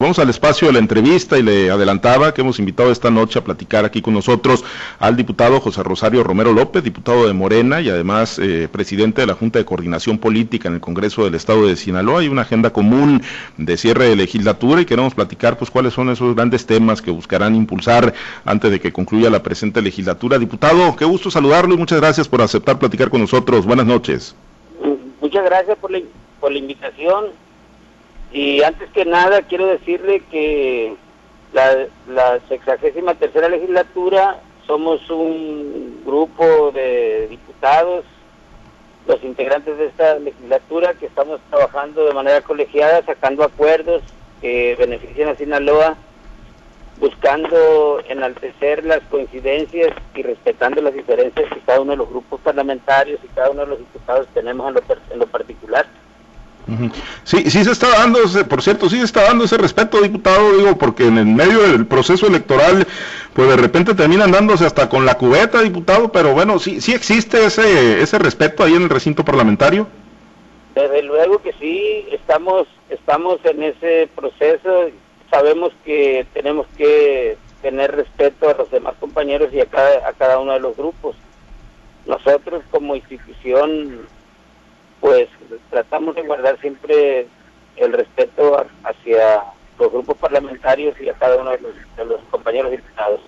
Vamos al espacio de la entrevista y le adelantaba que hemos invitado esta noche a platicar aquí con nosotros al diputado José Rosario Romero López, diputado de Morena y además eh, presidente de la Junta de Coordinación Política en el Congreso del Estado de Sinaloa. Hay una agenda común de cierre de legislatura y queremos platicar pues cuáles son esos grandes temas que buscarán impulsar antes de que concluya la presente legislatura. Diputado, qué gusto saludarlo y muchas gracias por aceptar platicar con nosotros. Buenas noches. Muchas gracias por la, por la invitación y antes que nada quiero decirle que la, la sexagésima tercera legislatura somos un grupo de diputados, los integrantes de esta legislatura, que estamos trabajando de manera colegiada, sacando acuerdos que beneficien a Sinaloa, buscando enaltecer las coincidencias y respetando las diferencias que cada uno de los grupos parlamentarios y cada uno de los diputados tenemos en lo, en lo particular. Sí, sí se está dando, por cierto, sí se está dando ese respeto, diputado, digo, porque en el medio del proceso electoral, pues de repente terminan dándose hasta con la cubeta, diputado, pero bueno, sí, sí existe ese, ese respeto ahí en el recinto parlamentario. Desde luego que sí, estamos, estamos en ese proceso, sabemos que tenemos que tener respeto a los demás compañeros y a cada, a cada uno de los grupos. Nosotros como institución tratamos de guardar siempre el respeto hacia los grupos parlamentarios y a cada uno de los, de los compañeros diputados.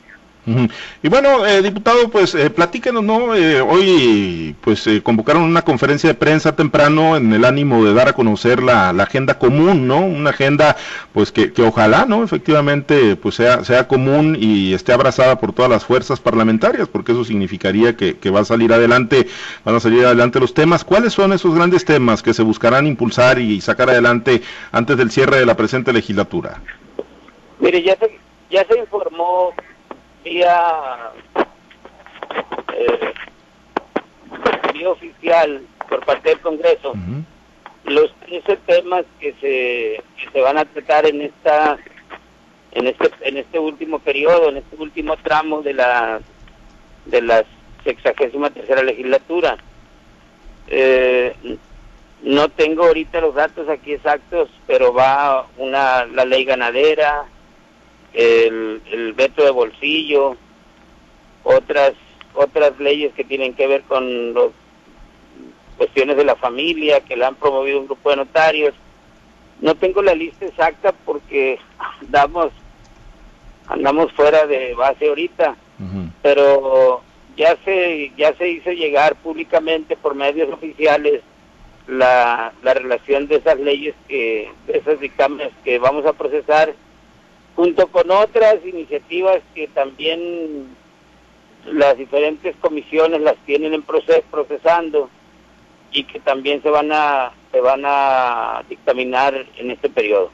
Y bueno, eh, diputado, pues eh, platíquenos, ¿no? Eh, hoy pues eh, convocaron una conferencia de prensa temprano en el ánimo de dar a conocer la, la agenda común, ¿no? Una agenda pues que, que, ojalá, ¿no? Efectivamente pues sea, sea común y esté abrazada por todas las fuerzas parlamentarias, porque eso significaría que, que va a salir adelante, van a salir adelante los temas. ¿Cuáles son esos grandes temas que se buscarán impulsar y sacar adelante antes del cierre de la presente legislatura? Mire, ya se, ya se informó vía, eh, vía oficial por parte del Congreso los 13 temas que se, que se van a tratar en esta en este en este último periodo, en este último tramo de la de la sexagésima tercera legislatura. Eh, no tengo ahorita los datos aquí exactos, pero va una la ley ganadera, el, el veto de bolsillo, otras otras leyes que tienen que ver con las cuestiones de la familia que la han promovido un grupo de notarios. No tengo la lista exacta porque andamos andamos fuera de base ahorita, pero ya se ya se hizo llegar públicamente por medios oficiales la, la relación de esas leyes que de esos dictámenes que vamos a procesar junto con otras iniciativas que también las diferentes comisiones las tienen en proceso, procesando y que también se van a se van a dictaminar en este periodo.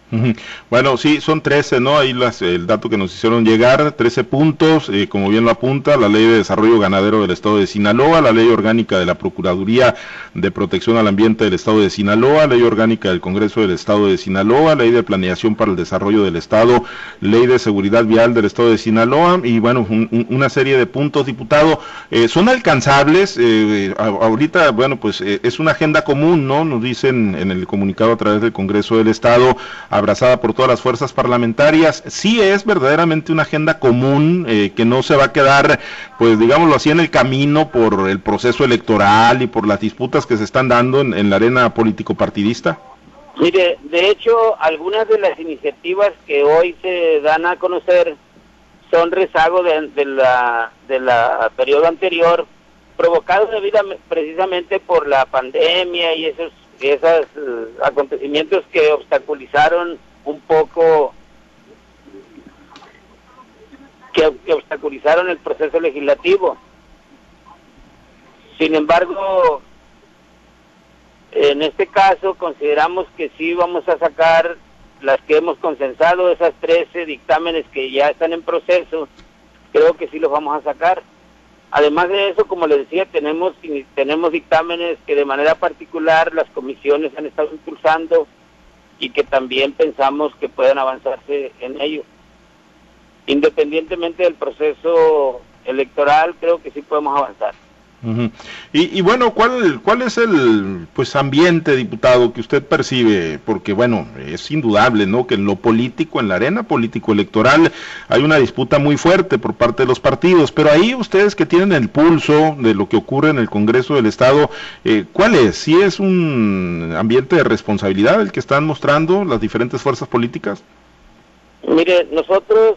Bueno, sí, son 13, ¿no? Ahí las, el dato que nos hicieron llegar, 13 puntos, eh, como bien lo apunta, la Ley de Desarrollo Ganadero del Estado de Sinaloa, la Ley Orgánica de la Procuraduría de Protección al Ambiente del Estado de Sinaloa, Ley Orgánica del Congreso del Estado de Sinaloa, Ley de Planeación para el Desarrollo del Estado, Ley de Seguridad Vial del Estado de Sinaloa, y bueno, una serie de puntos, diputado, eh, son alcanzables, eh, ahorita, bueno, pues es una agenda común, ¿no? Nos dice en, el comunicado a través del Congreso del Estado, abrazada por todas las fuerzas parlamentarias, sí es verdaderamente una agenda común eh, que no se va a quedar, pues digámoslo así, en el camino por el proceso electoral y por las disputas que se están dando en, la arena político-partidista? Mire, de hecho, algunas de las iniciativas que hoy se dan a conocer son rezago de, la, de la periodo anterior, provocados precisamente por la pandemia y esos esos eh, acontecimientos que obstaculizaron un poco que, obstaculizaron el proceso legislativo. Sin embargo, en este caso consideramos que sí vamos a sacar las que hemos consensado, esas 13 dictámenes que ya están en proceso, creo que sí los vamos a sacar. Además de eso, como les decía, tenemos, tenemos dictámenes que de manera particular las comisiones han estado impulsando y que también pensamos que pueden avanzarse en ello. Independientemente del proceso electoral, creo que sí podemos avanzar. Y, bueno, ¿cuál, ¿cuál es el pues ambiente, diputado, que usted percibe? Porque bueno, es indudable, ¿no? Que en lo político, en la arena político-electoral, hay una disputa muy fuerte por parte de los partidos, pero ahí ustedes que tienen el pulso de lo que ocurre en el Congreso del Estado, eh, ¿cuál es? ¿Si es un ambiente de responsabilidad el que están mostrando las diferentes fuerzas políticas? Mire, nosotros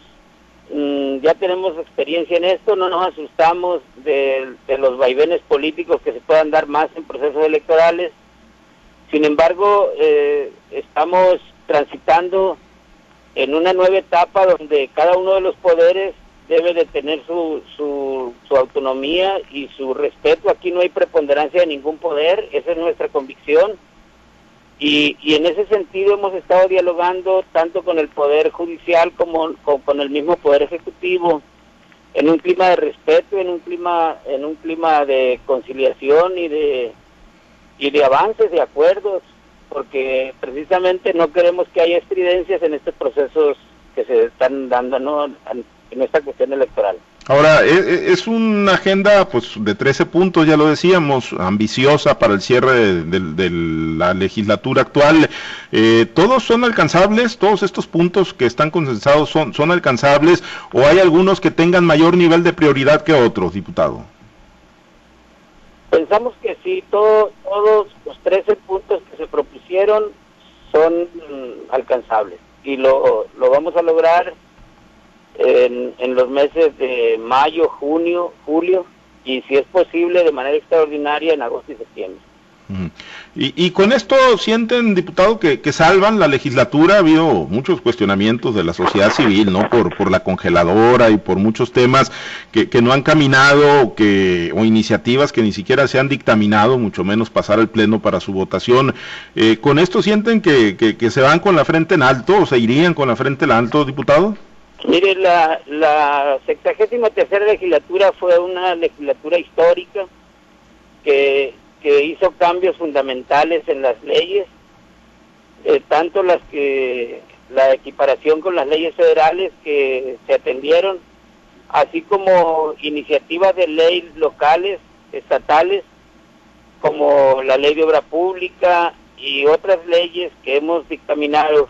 Mm, ya tenemos experiencia en esto, no nos asustamos de, los vaivenes políticos que se puedan dar más en procesos electorales. Sin embargo, eh, estamos transitando en una nueva etapa donde cada uno de los poderes debe de tener su, su, su autonomía y su respeto. Aquí no hay preponderancia de ningún poder, esa es nuestra convicción y, y, en ese sentido hemos estado dialogando tanto con el Poder Judicial como, con el mismo Poder Ejecutivo en un clima de respeto, en un clima, en un clima de conciliación y de, y de avances, de acuerdos, porque precisamente no queremos que haya estridencias en estos procesos que se están dando ¿no? en esta cuestión electoral. Ahora, e, e, es una agenda pues de 13 puntos, ya lo decíamos, ambiciosa para el cierre de, la legislatura actual. Eh, ¿Todos son alcanzables? ¿Todos estos puntos que están consensados son, son alcanzables? ¿O hay algunos que tengan mayor nivel de prioridad que otros, diputado? Pensamos que sí, todos los 13 puntos que se propusieron son mm, alcanzables y lo, lo vamos a lograr en, los meses de mayo, junio, julio y si es posible de manera extraordinaria en agosto y septiembre. Y, y, con esto sienten, diputado, que, que, salvan la legislatura. Ha habido muchos cuestionamientos de la sociedad civil, ¿no? Por, por la congeladora y por muchos temas que, que no han caminado que, o iniciativas que ni siquiera se han dictaminado, mucho menos pasar al Pleno para su votación. Eh, ¿Con esto sienten que, que se van con la frente en alto o se irían con la frente en alto, diputado? Mire, la, la sexagésima tercera legislatura fue una legislatura histórica que, que hizo cambios fundamentales en las leyes, eh, tanto las que la equiparación con las leyes federales que se atendieron, así como iniciativas de ley locales, estatales, como la ley de obra pública y otras leyes que hemos dictaminado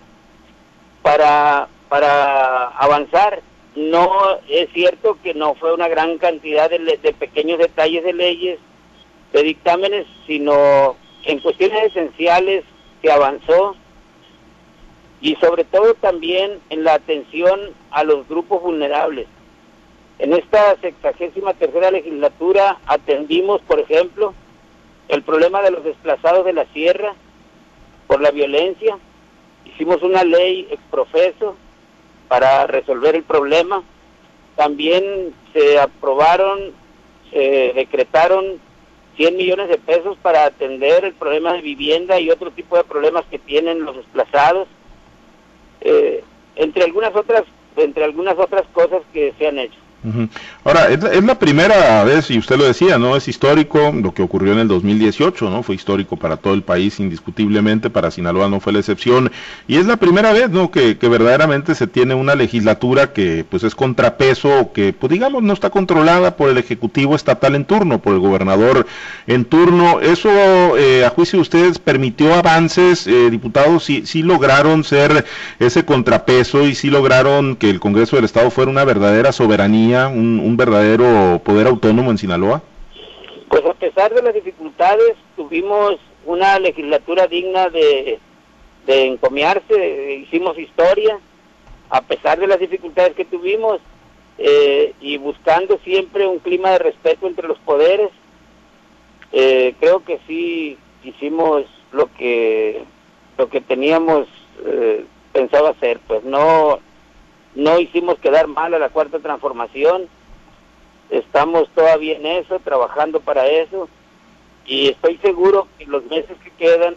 para para avanzar. No es cierto que no fue una gran cantidad de, pequeños detalles de leyes, de dictámenes, sino en cuestiones esenciales se avanzó y sobre todo también en la atención a los grupos vulnerables. En esta sexagésima tercera legislatura atendimos, por ejemplo, el problema de los desplazados de la sierra por la violencia. Hicimos una ley exprofeso para resolver el problema. También se aprobaron, se decretaron 100 millones de pesos para atender el problema de vivienda y otro tipo de problemas que tienen los desplazados, eh, entre algunas otras entre algunas otras cosas que se han hecho. Ahora, es la, primera vez, y usted lo decía, ¿no? Es histórico lo que ocurrió en el 2018, ¿no? Fue histórico para todo el país, indiscutiblemente, para Sinaloa no fue la excepción, y es la primera vez, ¿no? Que, verdaderamente se tiene una legislatura que, pues, es contrapeso, que, pues, digamos, no está controlada por el Ejecutivo Estatal en turno, por el gobernador en turno. Eso, eh, a juicio de ustedes, permitió avances, eh, diputados, sí, sí lograron ser ese contrapeso y sí lograron que el Congreso del Estado fuera una verdadera soberanía un, verdadero poder autónomo en Sinaloa? Pues a pesar de las dificultades, tuvimos una legislatura digna de, de encomiarse, hicimos historia, a pesar de las dificultades que tuvimos, eh, y buscando siempre un clima de respeto entre los poderes, eh, creo que sí hicimos lo que lo que teníamos eh, pensado hacer, pues no no hicimos quedar mal a la cuarta transformación, estamos todavía en eso, trabajando para eso, y estoy seguro que en los meses que quedan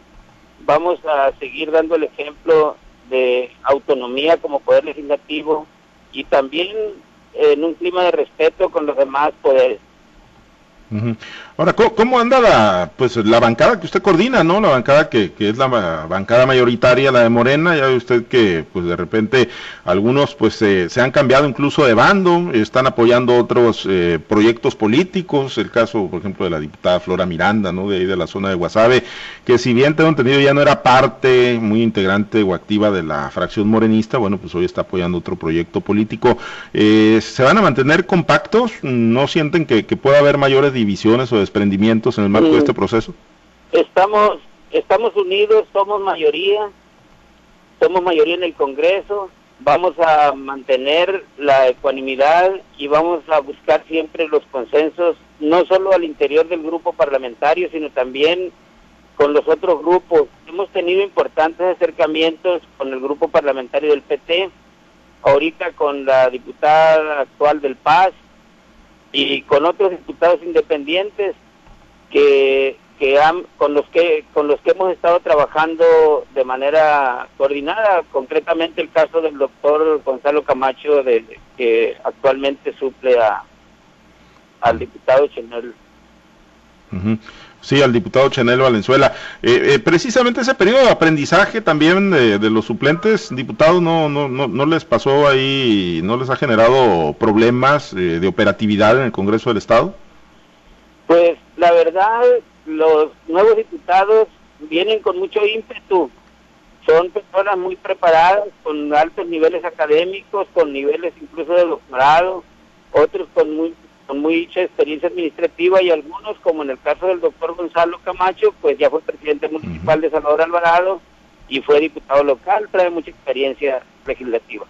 vamos a seguir dando el ejemplo de autonomía como poder legislativo y también en un clima de respeto con los demás poderes. Ahora, ¿cómo, anda la, pues, la bancada que usted coordina, no? La bancada que, que, es la bancada mayoritaria, la de Morena, ya ve usted que, pues, de repente algunos, pues, se han cambiado incluso de bando, están apoyando otros eh, proyectos políticos, el caso, por ejemplo, de la diputada Flora Miranda, ¿no? De ahí de la zona de Guasave, que si bien tengo entendido ya no era parte muy integrante o activa de la fracción morenista, bueno, pues hoy está apoyando otro proyecto político. Eh, ¿Se van a mantener compactos? ¿No sienten que, que pueda haber mayores divisiones o desprendimientos en el marco de este proceso? Estamos, estamos unidos, somos mayoría, somos mayoría en el Congreso, vamos a mantener la ecuanimidad y vamos a buscar siempre los consensos, no solo al interior del grupo parlamentario, sino también con los otros grupos. Hemos tenido importantes acercamientos con el grupo parlamentario del PT, ahorita con la diputada actual del Paz, y con otros diputados independientes que, que han, con los que con los que hemos estado trabajando de manera coordinada concretamente el caso del doctor Gonzalo Camacho de, que actualmente suple a al diputado Chenel Sí, al diputado Chanel Valenzuela. Eh, eh, precisamente ese periodo de aprendizaje también de, los suplentes, diputados, no, no, no, no, les pasó ahí, no les ha generado problemas eh, de operatividad en el Congreso del Estado. Pues la verdad, los nuevos diputados vienen con mucho ímpetu. Son personas muy preparadas, con altos niveles académicos, con niveles incluso de doctorado, otros con muy con mucha experiencia administrativa y algunos, como en el caso del doctor Gonzalo Camacho, pues ya fue presidente municipal de Salvador Alvarado y fue diputado local, trae mucha experiencia legislativa.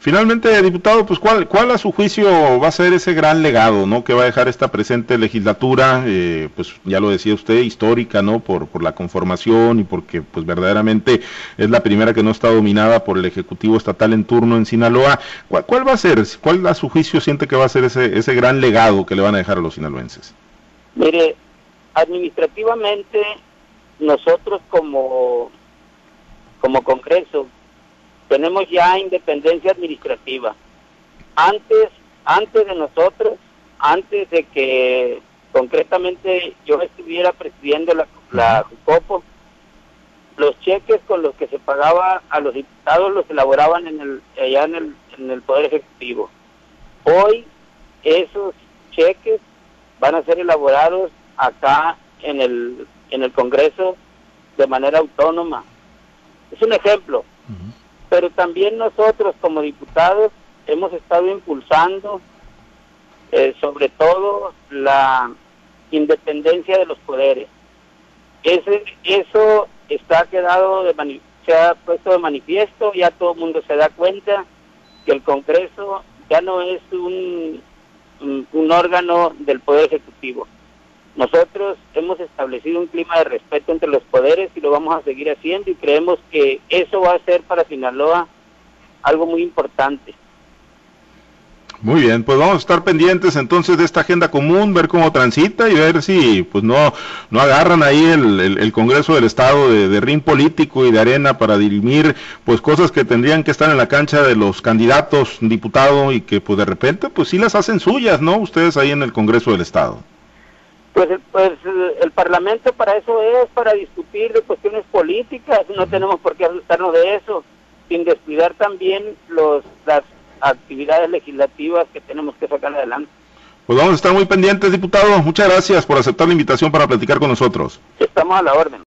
Finalmente, diputado, pues ¿cuál, cuál a su juicio va a ser ese gran legado, ¿no? Que va a dejar esta presente legislatura, eh, pues ya lo decía usted, histórica, ¿no? Por, por la conformación y porque, pues verdaderamente es la primera que no está dominada por el Ejecutivo Estatal en turno en Sinaloa. ¿Cuál, cuál va a ser, cuál a su juicio siente que va a ser ese, ese gran legado que le van a dejar a los sinaloenses? Mire, administrativamente nosotros como, como Congreso tenemos ya independencia administrativa. Antes, antes de nosotros, antes de que concretamente yo estuviera presidiendo la, la los cheques con los que se pagaba a los diputados los elaboraban en el, allá en el, en el Poder Ejecutivo. Hoy esos cheques van a ser elaborados acá en el, en el Congreso de manera autónoma. Es un ejemplo pero también nosotros como diputados hemos estado impulsando eh, sobre todo la independencia de los poderes. Ese, eso está quedado de se ha puesto de manifiesto, ya todo el mundo se da cuenta que el Congreso ya no es un, un órgano del Poder Ejecutivo, nosotros hemos establecido un clima de respeto entre los poderes y lo vamos a seguir haciendo y creemos que eso va a ser para Sinaloa algo muy importante. Muy bien, pues vamos a estar pendientes entonces de esta agenda común, ver cómo transita y ver si pues no, no agarran ahí el, Congreso del Estado de, de ring político y de arena para dirimir pues cosas que tendrían que estar en la cancha de los candidatos diputados y que pues de repente pues sí las hacen suyas, ¿no? Ustedes ahí en el Congreso del Estado. Pues, pues el Parlamento para eso es, para discutir de cuestiones políticas, no tenemos por qué asustarnos de eso, sin descuidar también los, las actividades legislativas que tenemos que sacar adelante. Pues vamos a estar muy pendientes, diputado. Muchas gracias por aceptar la invitación para platicar con nosotros. Estamos a la orden.